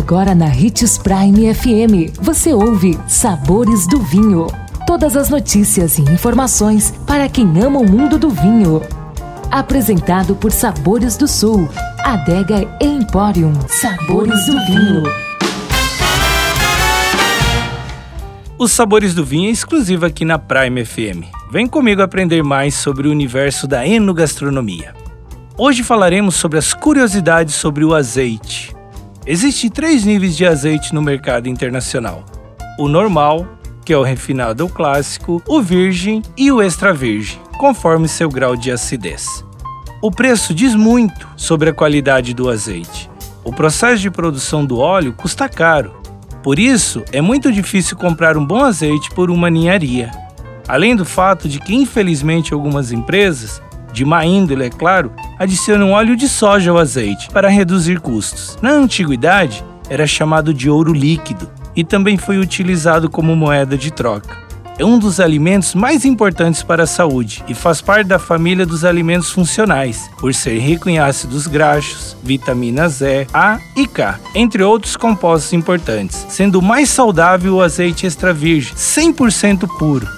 Agora na Ritz Prime FM, você ouve Sabores do Vinho. Todas as notícias e informações para quem ama o mundo do vinho. Apresentado por Sabores do Sul, Adega Emporium. Sabores do Vinho. Os Sabores do Vinho é exclusivo aqui na Prime FM. Vem comigo aprender mais sobre o universo da enogastronomia. Hoje falaremos sobre as curiosidades sobre o azeite. Existem três níveis de azeite no mercado internacional: o normal, que é o refinado ou clássico, o virgem e o extra virgem, conforme seu grau de acidez. O preço diz muito sobre a qualidade do azeite. O processo de produção do óleo custa caro. Por isso, é muito difícil comprar um bom azeite por uma ninharia. Além do fato de que, infelizmente, algumas empresas de má índole, é claro, adicionam óleo de soja ao azeite para reduzir custos. Na antiguidade, era chamado de ouro líquido e também foi utilizado como moeda de troca. É um dos alimentos mais importantes para a saúde e faz parte da família dos alimentos funcionais, por ser rico em ácidos graxos, vitaminas E, A e K, entre outros compostos importantes, sendo o mais saudável o azeite extra virgem, 100% puro.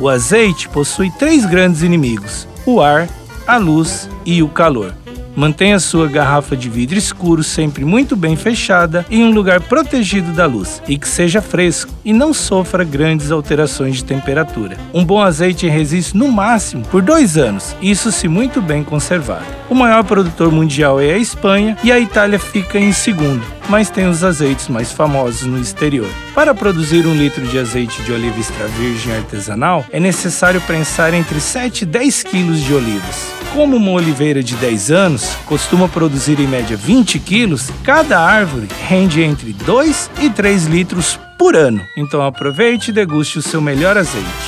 O azeite possui três grandes inimigos: o ar, a luz e o calor. Mantenha sua garrafa de vidro escuro sempre muito bem fechada em um lugar protegido da luz e que seja fresco e não sofra grandes alterações de temperatura. Um bom azeite resiste no máximo por dois anos, isso se muito bem conservado. O maior produtor mundial é a Espanha e a Itália fica em segundo, mas tem os azeites mais famosos no exterior. Para produzir um litro de azeite de oliva extra virgem artesanal, é necessário prensar entre 7 e 10 quilos de olivas. Como uma oliveira de 10 anos costuma produzir em média 20 quilos, cada árvore rende entre 2 e 3 litros por ano. Então aproveite e deguste o seu melhor azeite.